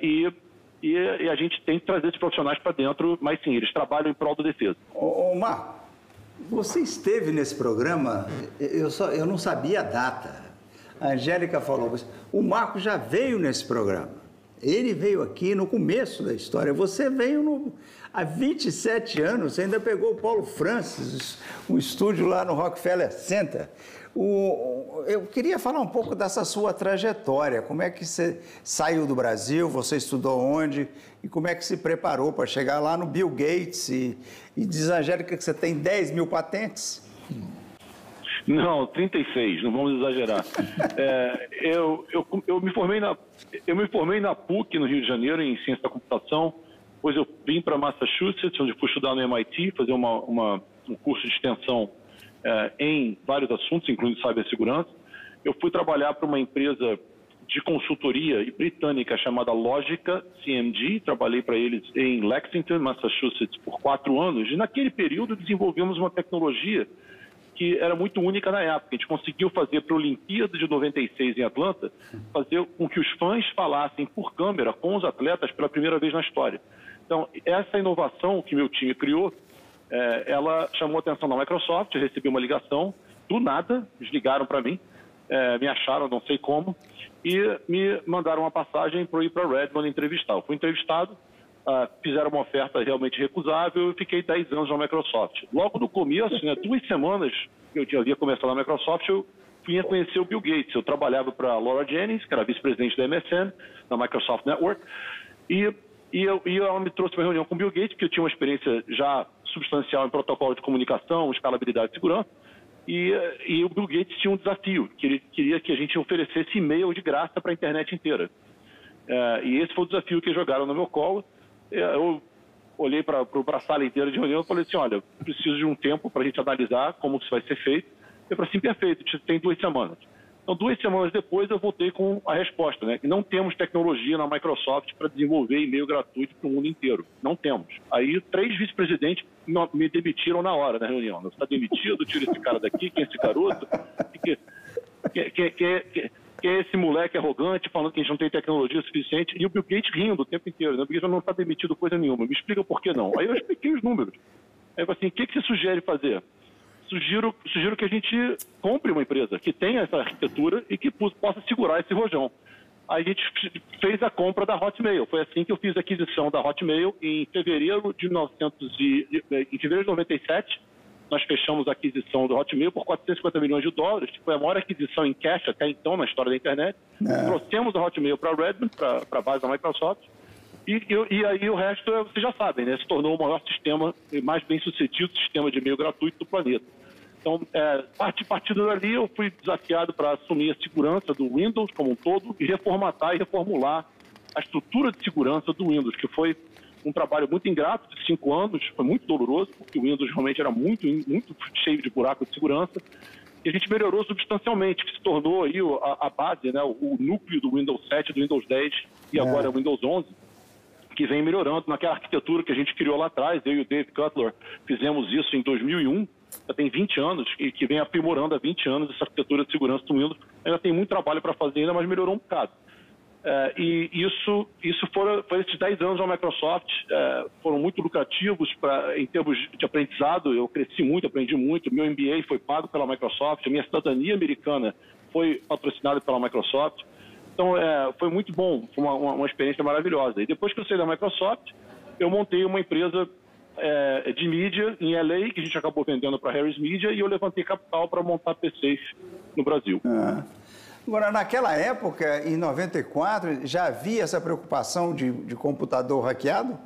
e e, e, a gente tem que trazer esses profissionais para dentro, mas sim, eles trabalham em prol da defesa. Ô, Marco, você esteve nesse programa, eu, só, eu não sabia a data. A Angélica falou, o Marco já veio nesse programa. Ele veio aqui no começo da história. Você veio no, há 27 anos, você ainda pegou o Paulo Francis, um estúdio lá no Rockefeller Center. O, eu queria falar um pouco dessa sua trajetória. Como é que você saiu do Brasil? Você estudou onde? E como é que se preparou para chegar lá no Bill Gates? E, e diz a Angélica que você tem 10 mil patentes? Não, 36, não vamos exagerar. [laughs] É, eu, eu, eu, me formei na, eu me formei na PUC, no Rio de Janeiro, em Ciência da Computação. Depois eu vim para Massachusetts, onde fui estudar no MIT, fazer uma, uma, um curso de extensão é, em vários assuntos, incluindo cibersegurança. Eu fui trabalhar para uma empresa de consultoria britânica chamada Logica CMG. Trabalhei para eles em Lexington, Massachusetts, por quatro anos. E naquele período desenvolvemos uma tecnologia que era muito única na época. A gente conseguiu fazer para a Olimpíada de 96 em Atlanta, fazer com que os fãs falassem por câmera com os atletas pela primeira vez na história. Então, essa inovação que meu time criou é, ela chamou a atenção da Microsoft, eu recebi uma ligação, do nada, eles ligaram para mim, é, me acharam, não sei como, e me mandaram uma passagem para ir para Redmond entrevistar. Eu fui entrevistado, uh, fizeram uma oferta realmente recusável e fiquei 10 anos na Microsoft. Logo no começo, né, duas semanas que eu havia começado na Microsoft, eu fui conhecer o Bill Gates. Eu trabalhava para a Laura Jennings, que era vice-presidente da MSN, da Microsoft Network, E, e, eu, e ela me trouxe para uma reunião com o Bill Gates, porque eu tinha uma experiência já substancial em protocolo de comunicação, escalabilidade e segurança. E, e o Bill Gates tinha um desafio, que ele queria que a gente oferecesse e-mail de graça para a internet inteira. É, e esse foi o desafio que jogaram no meu colo. É, eu olhei para a sala inteira de reunião e falei assim, olha, preciso de um tempo para a gente analisar como isso vai ser feito. Eu falei assim, perfeito, tem duas semanas. Então, duas semanas depois, eu voltei com a resposta, né? Que não temos tecnologia na Microsoft para desenvolver e-mail gratuito para o mundo inteiro. Não temos. Aí, três vice-presidentes me demitiram na hora na reunião. Você está demitido, tira esse cara daqui, quem é esse garoto? Quem, quem, quem, quem, é esse moleque arrogante falando que a gente não tem tecnologia suficiente? E o Bill Gates rindo o tempo inteiro. Né? O Bill Gates não está demitido coisa nenhuma. Me explica por que não. Aí eu expliquei os números. Aí eu falei assim, o que, que você sugere fazer? Sugiro, sugiro que a gente compre uma empresa que tenha essa arquitetura e que possa segurar esse rojão. Aí a gente fez a compra da Hotmail. Foi assim que eu fiz a aquisição da Hotmail em fevereiro de 1900 e, em fevereiro de 97. Nós fechamos a aquisição do Hotmail por 450 milhões de dólares, que foi a maior aquisição em cash até então na história da internet. É. Trouxemos a Hotmail para Redmond, para a base da Microsoft. E, e, aí o resto, vocês já sabem, né? Se tornou o maior sistema, mais bem sucedido sistema de e-mail gratuito do planeta. Então, é, partindo dali, eu fui desafiado para assumir a segurança do Windows como um todo e reformatar e reformular a estrutura de segurança do Windows, que foi um trabalho muito ingrato de cinco anos, foi muito doloroso, porque o Windows realmente era muito, muito cheio de buraco de segurança. E a gente melhorou substancialmente, que se tornou aí a, a base, né, o, o, núcleo do Windows 7, do Windows 10 e é. agora o Windows 11 que vem melhorando naquela arquitetura que a gente criou lá atrás. Eu e o Dave Cutler fizemos isso em 2001, já tem 20 anos, e que vem aprimorando há 20 anos essa arquitetura de segurança do Windows. Ainda tem muito trabalho para fazer ainda, mas melhorou um bocado. É, e isso, isso foram, foi esses 10 anos da Microsoft, é, foram muito lucrativos pra, em termos de aprendizado. Eu cresci muito, aprendi muito. Meu MBA foi pago pela Microsoft, a minha cidadania americana foi patrocinada pela Microsoft. Então, é, foi muito bom, foi uma, uma, uma, experiência maravilhosa. E depois que eu saí da Microsoft, eu montei uma empresa é, de mídia em LA, que a gente acabou vendendo para Harris Media, e eu levantei capital para montar PCs no Brasil. Ah. Agora, naquela época, em 94, já havia essa preocupação de, de computador hackeado?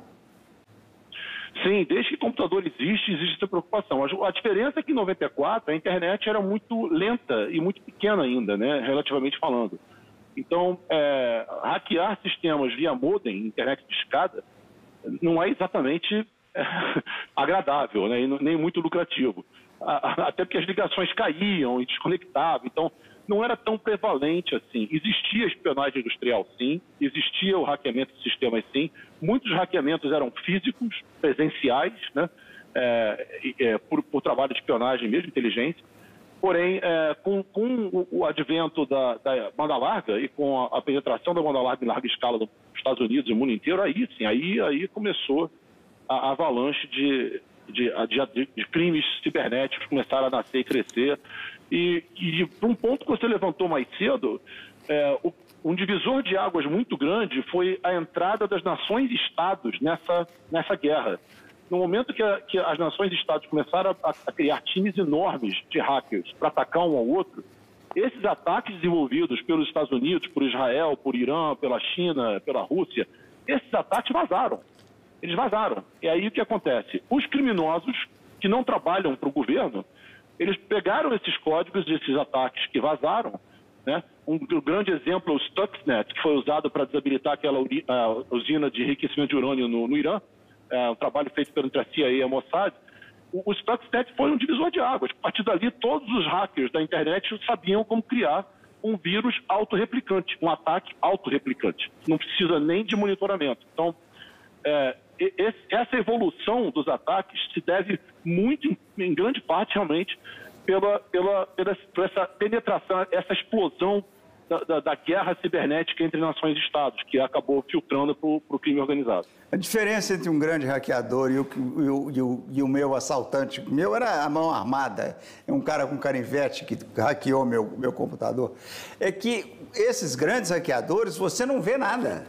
Sim, desde que computador existe, existe essa preocupação. A, diferença é que em 94 a internet era muito lenta e muito pequena ainda, né, relativamente falando. Então, é, hackear sistemas via modem, internet de escada, não é exatamente é, [laughs] agradável, né? nem muito lucrativo. Até porque as ligações caíam e desconectavam, então não era tão prevalente assim. Existia espionagem industrial, sim, existia o hackeamento de sistemas, sim. Muitos hackeamentos eram físicos, presenciais, né? É, é, por, por trabalho de espionagem mesmo, inteligência. Porém, é, com, com, o advento da, da, banda larga e com a, a, penetração da banda larga em larga escala nos Estados Unidos e no mundo inteiro, aí sim, aí, aí começou a, avalanche de, de, de, de, crimes cibernéticos começaram a nascer e crescer. E, e um ponto que você levantou mais cedo, é, o, um divisor de águas muito grande foi a entrada das nações-estados nessa, nessa guerra no momento que, a, que as nações e estados começaram a, a criar times enormes de hackers para atacar um ao outro, esses ataques desenvolvidos pelos Estados Unidos, por Israel, por Irã, pela China, pela Rússia, esses ataques vazaram. Eles vazaram. E aí o que acontece? Os criminosos que não trabalham para o governo, eles pegaram esses códigos desses ataques que vazaram, né? Um, um grande exemplo é o Stuxnet, que foi usado para desabilitar aquela usina de enriquecimento de urânio no, no Irã é, trabalho feito pelo a CIA e a Mossad, o, o Stuxnet foi um divisor de águas. A partir dali, todos os hackers da internet sabiam como criar um vírus autorreplicante, um ataque autorreplicante. Não precisa nem de monitoramento. Então, é, esse, essa evolução dos ataques se deve muito, em, em grande parte, realmente, pela, pela, pela, por essa penetração, essa explosão da, da, da, guerra cibernética entre nações e estados, que acabou filtrando para o crime organizado. A diferença entre um grande hackeador e o, e o, e o, e o meu assaltante, o meu era a mão armada, um cara com canivete que hackeou meu, meu computador, é que esses grandes hackeadores você não vê nada.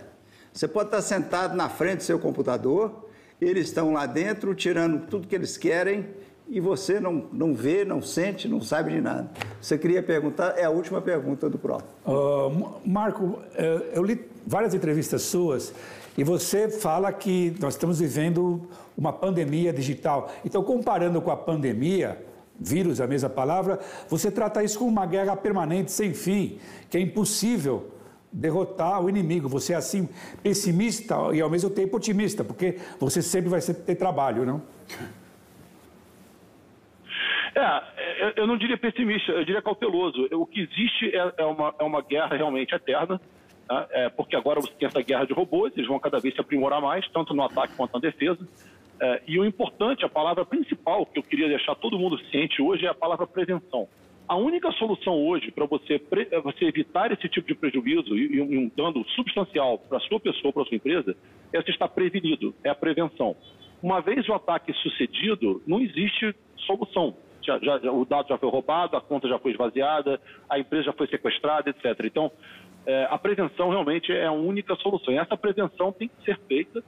Você pode estar sentado na frente do seu computador, eles estão lá dentro tirando tudo que eles querem e você não, não vê, não sente, não sabe de nada. Você queria perguntar, é a última pergunta do próximo. Uh, Marco, é, eu li várias entrevistas suas e você fala que nós estamos vivendo uma pandemia digital. Então, comparando com a pandemia, vírus, a mesma palavra, você trata isso como uma guerra permanente, sem fim, que é impossível derrotar o inimigo. Você é assim pessimista e ao mesmo tempo otimista, porque você sempre vai ter trabalho, não? É, eu não diria pessimista, eu diria cauteloso. O que existe é, é uma, é uma guerra realmente eterna, né? é, porque agora você tem essa guerra de robôs, eles vão cada vez se aprimorar mais, tanto no ataque quanto na defesa. É, e o importante, a palavra principal que eu queria deixar todo mundo ciente hoje é a palavra prevenção. A única solução hoje para você, é você evitar esse tipo de prejuízo e, e um dano substancial para a sua pessoa, para a sua empresa, é você estar prevenido, é a prevenção. Uma vez o ataque sucedido, não existe solução. Já, já, o dado já foi roubado, a conta já foi esvaziada, a empresa já foi sequestrada, etc. Então, é, a prevenção realmente é a única solução. E essa prevenção tem que ser feita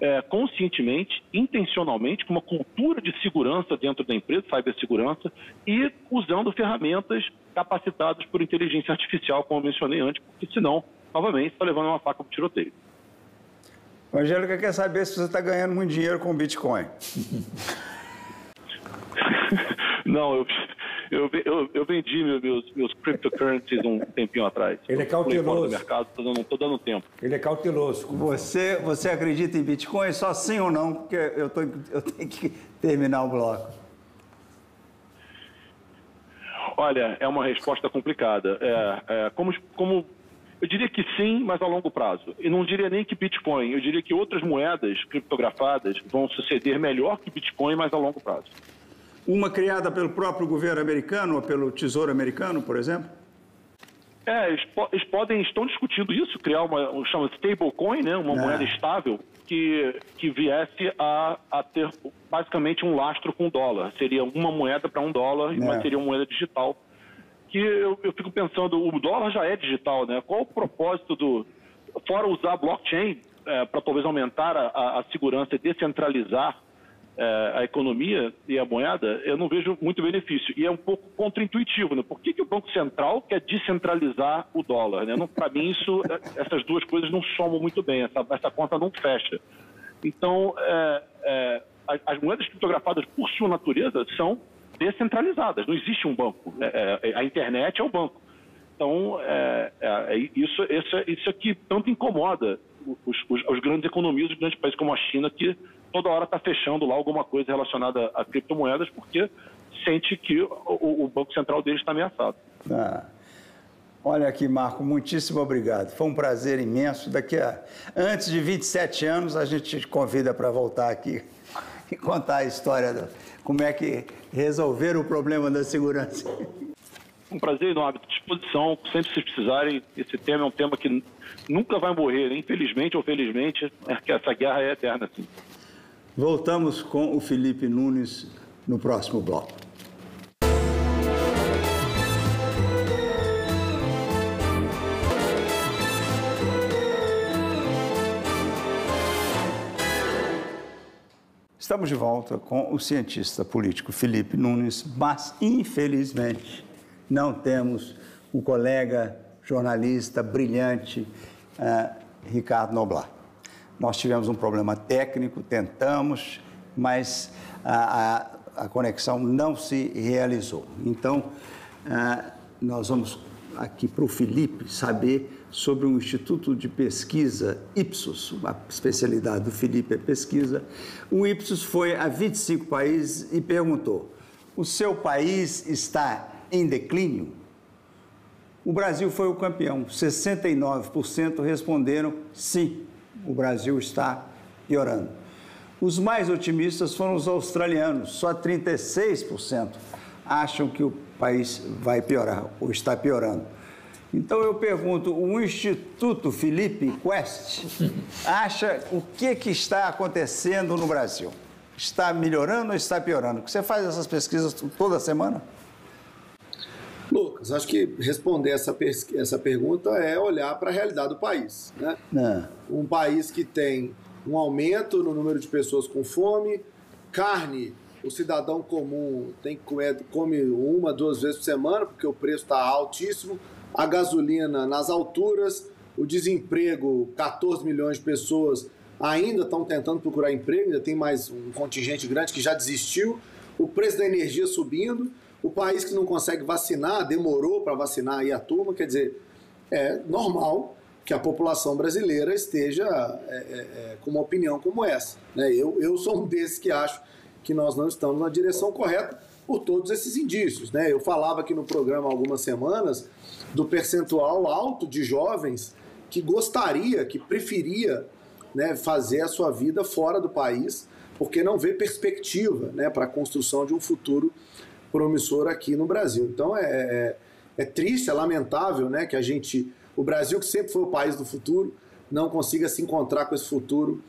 é, conscientemente, intencionalmente, com uma cultura de segurança dentro da empresa, cibersegurança, e usando ferramentas capacitadas por inteligência artificial, como eu mencionei antes, porque senão, novamente, está levando uma faca para o tiroteio. O Angélica quer saber se você está ganhando muito dinheiro com Bitcoin. [laughs] [laughs] Não, eu, eu, eu, eu vendi meus, meus cryptocurrencies um tempinho atrás. Ele é cauteloso. No mercado, estou dando, tô dando tempo. Ele é cauteloso. Você, você acredita em Bitcoin? Só sim ou não? Porque eu, tô, eu tenho que terminar o bloco. Olha, é uma resposta complicada. É, é, como, como eu diria que sim, mas a longo prazo. E não diria nem que Bitcoin, eu diria que outras moedas criptografadas vão suceder melhor que Bitcoin, mas a longo prazo. Uma criada pelo próprio governo americano ou pelo Tesouro americano, por exemplo? É, eles, eles podem, estão discutindo isso, criar uma, um, chama stablecoin, né, uma é. moeda estável que, que viesse a, a ter basicamente um lastro com dólar. Seria uma moeda para um dólar, é. mas seria uma moeda digital. Que eu, eu fico pensando, o dólar já é digital, né? Qual o propósito do. Fora usar blockchain é, para talvez aumentar a, a segurança e descentralizar é, a economia e a moeda, eu não vejo muito benefício. E é um pouco contraintuitivo, né? Por que, que o Banco Central quer descentralizar o dólar? Né? Para mim, isso, é, essas duas coisas não somam muito bem, essa, essa conta não fecha. Então, é, é, as moedas criptografadas, por sua natureza, são descentralizadas. Não existe um banco. É, é, a internet é o banco. Então, isso, isso, isso aqui tanto incomoda os, os, os grandes economias, os grandes países como a China, que toda hora está fechando lá alguma coisa relacionada a criptomoedas, porque sente que o, o Banco Central deles está ameaçado. Ah. Olha aqui, Marco, muitíssimo obrigado. Foi um prazer imenso. Daqui a antes de 27 anos, a gente te convida para voltar aqui [laughs] e contar a história de como é que resolveram o problema da segurança. Um prazer enorme, disposição, sempre se precisarem. Esse tema é um tema que nunca vai morrer, infelizmente ou felizmente, é que essa guerra é eterna. Assim. Voltamos com o Felipe Nunes no próximo bloco. Estamos de volta com o cientista político Felipe Nunes, mas infelizmente não temos o colega jornalista brilhante uh, Ricardo Noblar. Nós tivemos um problema técnico, tentamos, mas a, a, a conexão não se realizou. Então, ah, nós vamos aqui para o Felipe saber sobre um instituto de pesquisa Ipsos, a especialidade do Felipe é pesquisa. O Ipsos foi a 25 países e perguntou: o seu país está em declínio? O Brasil foi o campeão, 69% responderam sim o Brasil está piorando. Os mais otimistas foram os australianos, só 36% acham que o país vai piorar ou está piorando. Então eu pergunto, o Instituto Felipe Quest acha o que, que está acontecendo no Brasil? Está melhorando ou está piorando? Você faz essas pesquisas toda semana? Lucas, acho que responder essa, essa pergunta é olhar para a realidade do país. Né? É. Um país que tem um aumento no número de pessoas com fome, carne, o cidadão comum tem que comer, come uma, duas vezes por semana, porque o preço está altíssimo, a gasolina nas alturas, o desemprego, 14 milhões de pessoas ainda estão tentando procurar emprego, ainda tem mais um contingente grande que já desistiu, o preço da energia subindo, o país que não consegue vacinar, demorou para vacinar aí a turma, quer dizer, é normal que a população brasileira esteja é, é, é, com uma opinião como essa. Né? Eu, eu sou um desses que acho que nós não estamos na direção correta por todos esses indícios. Né? Eu falava aqui no programa há algumas semanas do percentual alto de jovens que gostaria, que preferia né, fazer a sua vida fora do país, porque não vê perspectiva né, para a construção de um futuro promissor aqui no Brasil. Então é, é, é, triste, é lamentável né, que a gente, o Brasil, que sempre foi o país do futuro, não consiga se encontrar com esse futuro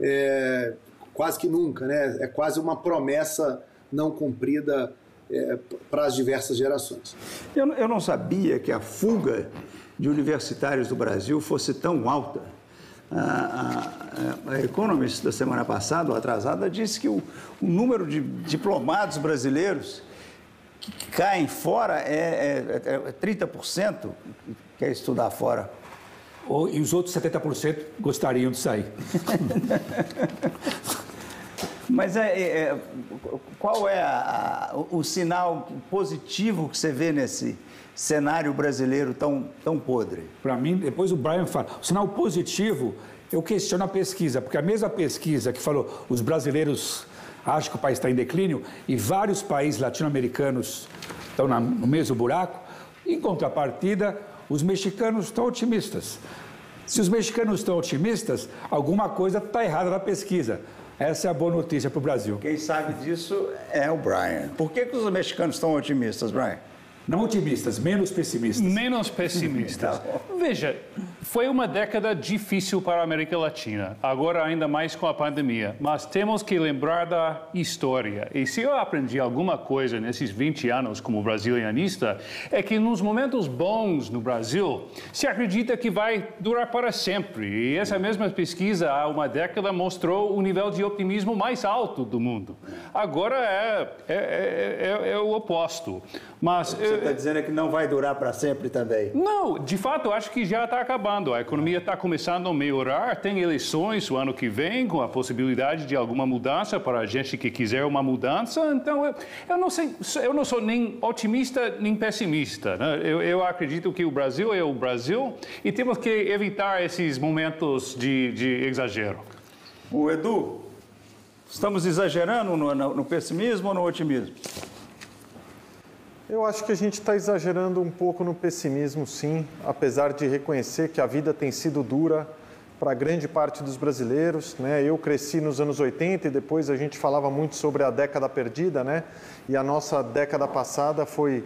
é, quase que nunca. Né? É quase uma promessa não cumprida é, para as diversas gerações. Eu, eu não sabia que a fuga de universitários do Brasil fosse tão alta. A, a, a Economist da semana passada, atrasada, disse que o, o número de diplomados brasileiros que caem fora é, é, é 30% quer estudar fora. Ou, e os outros 70% gostariam de sair. [laughs] Mas é, é, é, qual é a, a, o sinal positivo que você vê nesse cenário brasileiro tão, tão podre? Para mim, depois o Brian fala, o sinal positivo, eu questiono a pesquisa, porque a mesma pesquisa que falou os brasileiros acham que o país está em declínio e vários países latino-americanos estão no mesmo buraco, em contrapartida, os mexicanos estão otimistas. Se os mexicanos estão otimistas, alguma coisa está errada na pesquisa. Essa é a boa notícia para o Brasil. Quem sabe disso é o Brian. Por que, que os mexicanos estão otimistas, Brian? Não otimistas, menos pessimistas. Menos pessimistas. Veja, foi uma década difícil para a América Latina, agora ainda mais com a pandemia, mas temos que lembrar da história. E se eu aprendi alguma coisa nesses 20 anos como brasilianista, é que nos momentos bons no Brasil, se acredita que vai durar para sempre. E essa mesma pesquisa há uma década mostrou o nível de otimismo mais alto do mundo. Agora é, é, é, é, é o oposto. Mas, Você está dizendo que não vai durar para sempre também? Não, de fato, acho que já está acabando acabando, a economia está começando a melhorar, tem eleições o ano que vem, com a possibilidade de alguma mudança para a gente que quiser uma mudança. Então, eu, eu não sei, eu não sou nem otimista nem pessimista. Né? Eu, eu, acredito que o Brasil é o Brasil e temos que evitar esses momentos de, de exagero. O Edu, estamos exagerando no, no, no pessimismo ou no otimismo? Eu acho que a gente está exagerando um pouco no pessimismo, sim, apesar de reconhecer que a vida tem sido dura para grande parte dos brasileiros. Né? Eu cresci nos anos 80 e depois a gente falava muito sobre a década perdida, né? E a nossa década passada foi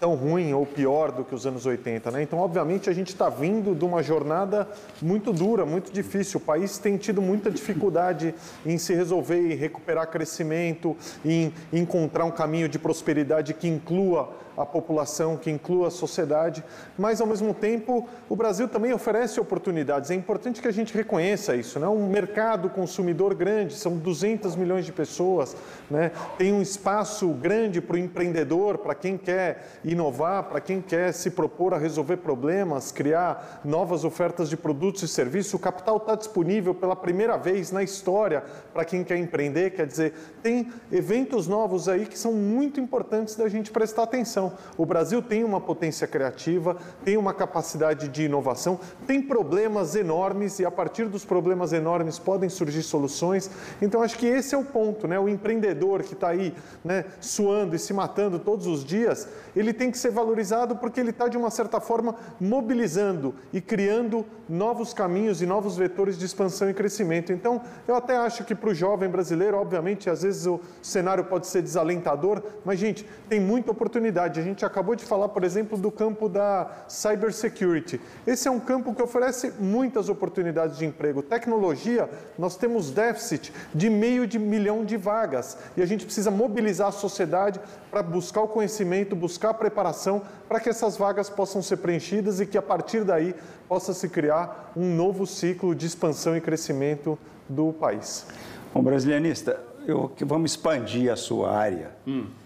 tão ruim ou pior do que os anos 80. Né? Então, obviamente, a gente está vindo de uma jornada muito dura, muito difícil. O país tem tido muita dificuldade em se resolver e recuperar crescimento, em encontrar um caminho de prosperidade que inclua a população, que inclua a sociedade, mas ao mesmo tempo o Brasil também oferece oportunidades. É importante que a gente reconheça isso, né? Um mercado consumidor grande, são 200 milhões de pessoas, né? Tem um espaço grande para o empreendedor, para quem quer inovar, para quem quer se propor a resolver problemas, criar novas ofertas de produtos e serviços. O capital está disponível pela primeira vez na história para quem quer empreender. Quer dizer, tem eventos novos aí que são muito importantes da gente prestar atenção. O Brasil tem uma potência criativa, tem uma capacidade de inovação, tem problemas enormes e a partir dos problemas enormes podem surgir soluções. Então acho que esse é o ponto, né? O empreendedor que está aí, né, suando e se matando todos os dias, ele tem que ser valorizado porque ele está de uma certa forma mobilizando e criando novos caminhos e novos vetores de expansão e crescimento. Então eu até acho que para o jovem brasileiro, obviamente, às vezes o cenário pode ser desalentador, mas gente, tem muita oportunidade a gente acabou de falar, por exemplo, do campo da cybersecurity. Esse é um campo que oferece muitas oportunidades de emprego. Tecnologia, nós temos déficit de meio de milhão de vagas e a gente precisa mobilizar a sociedade para buscar o conhecimento, buscar a preparação para que essas vagas possam ser preenchidas e que a partir daí possa se criar um novo ciclo de expansão e crescimento do país. Bom, brasilianista, eu, vamos expandir a sua área. Hum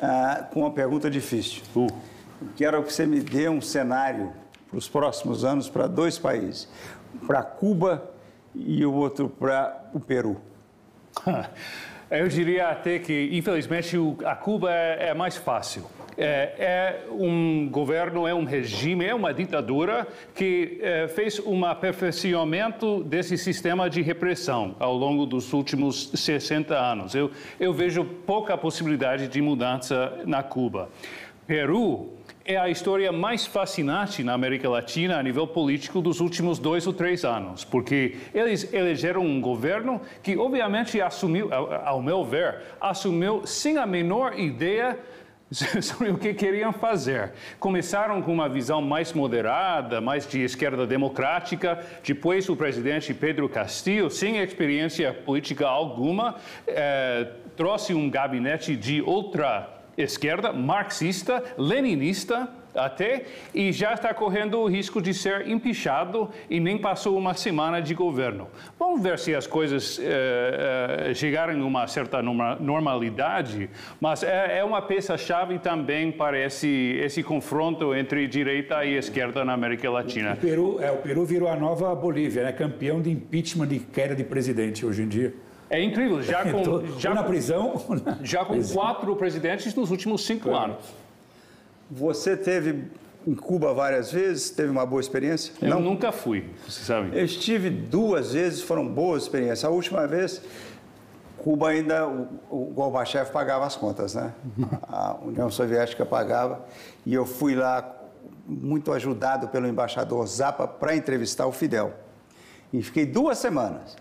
ah, com uma pergunta difícil. Uh. Quero que você me dê um cenário para os próximos anos para dois países, para Cuba e o outro para o Peru? [laughs] Eu diria até que, infelizmente, a Cuba é, é mais fácil. É, é, um governo, é um regime, é uma ditadura que é, fez um aperfeiçoamento desse sistema de repressão ao longo dos últimos 60 anos. Eu, eu vejo pouca possibilidade de mudança na Cuba. Peru é a história mais fascinante na América Latina a nível político dos últimos dois ou três anos, porque eles elegeram um governo que, obviamente, assumiu, ao meu ver, assumiu sem a menor ideia [laughs] sobre o que queriam fazer. Começaram com uma visão mais moderada, mais de esquerda democrática. Depois, o presidente Pedro Castillo, sem experiência política alguma, eh, trouxe um gabinete de outra esquerda, marxista, leninista até, e já está correndo o risco de ser empichado e nem passou uma semana de governo. Vamos ver se as coisas eh, eh, chegarem a uma certa normalidade, mas é, é uma peça-chave também para esse, esse confronto entre direita e esquerda na América Latina. O Peru, é, o Peru virou a nova Bolívia, né? campeão de impeachment de queda de presidente hoje em dia. É incrível, já [laughs] com, já na prisão. Já com quatro presidentes nos últimos cinco anos. Você teve em Cuba várias vezes, teve uma boa experiência? Eu Não? nunca fui, você sabe. Estive duas vezes, foram boas experiências. A última vez, Cuba ainda, o, o Gorbachev pagava as contas, né? A União Soviética pagava. E eu fui lá muito ajudado pelo embaixador Zappa para entrevistar o Fidel. E fiquei duas semanas.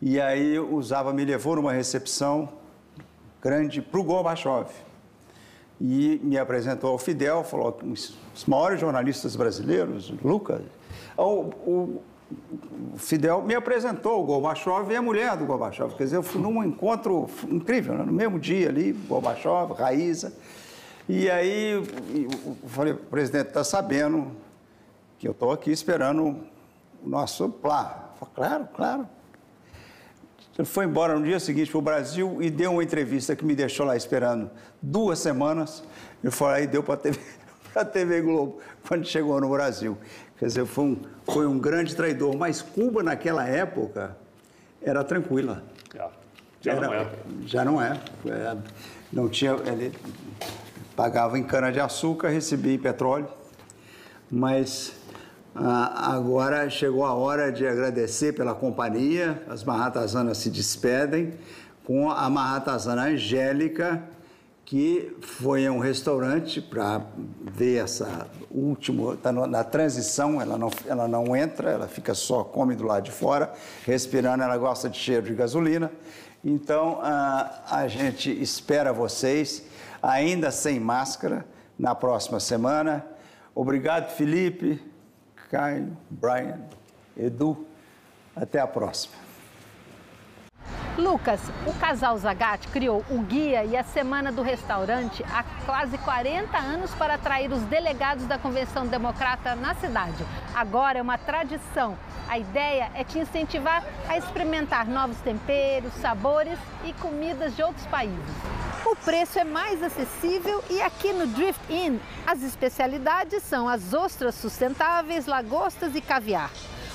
E aí o Zava me levou numa recepção grande para o Gorbachev. E me apresentou ao Fidel, falou os maiores jornalistas brasileiros, Lucas. O, o, o Fidel me apresentou o Gorbachev e a mulher do Gorbachev. Quer dizer, eu fui num encontro incrível, né? no mesmo dia ali, Gorbachev, Raíza. E aí eu falei, presidente está sabendo que eu estou aqui esperando o nosso plano. Falei, claro, claro. Ele foi embora no dia seguinte para o Brasil e deu uma entrevista que me deixou lá esperando duas semanas. Ele foi aí e deu para a TV, TV Globo quando chegou no Brasil. Quer dizer, foi um, foi um grande traidor. Mas Cuba, naquela época, era tranquila. Já, era, não é. Já não é. é. Não tinha. Ele pagava em cana-de-açúcar, recebia em petróleo. Mas ah, agora chegou a hora de agradecer pela companhia. As Mahatazanas se despedem com a Mahatazana Angélica, que foi a um restaurante para ver essa última, está na transição, ela não, ela não entra, ela fica só, come do lado de fora, respirando, ela gosta de cheiro de gasolina. Então, ah, a gente espera vocês, ainda sem máscara, na próxima semana. Obrigado, Felipe. Caio, Brian, Edu. Até a próxima. Lucas, o casal Zagatti criou o Guia e a Semana do Restaurante há quase 40 anos para atrair os delegados da Convenção Democrata na cidade. Agora é uma tradição. A ideia é te incentivar a experimentar novos temperos, sabores e comidas de outros países. O preço é mais acessível e aqui no Drift Inn as especialidades são as ostras sustentáveis, lagostas e caviar.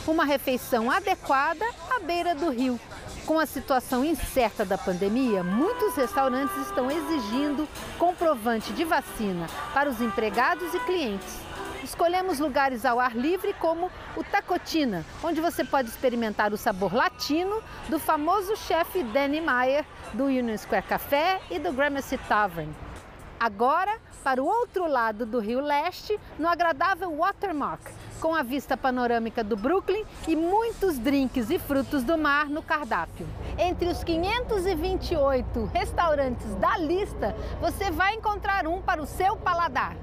Uma refeição adequada à beira do rio. Com a situação incerta da pandemia, muitos restaurantes estão exigindo comprovante de vacina para os empregados e clientes. Escolhemos lugares ao ar livre como o Tacotina, onde você pode experimentar o sabor latino do famoso chefe Danny Meyer, do Union Square Café e do Gramercy Tavern. Agora, para o outro lado do Rio Leste, no agradável Watermark, com a vista panorâmica do Brooklyn e muitos drinks e frutos do mar no cardápio. Entre os 528 restaurantes da lista, você vai encontrar um para o seu paladar.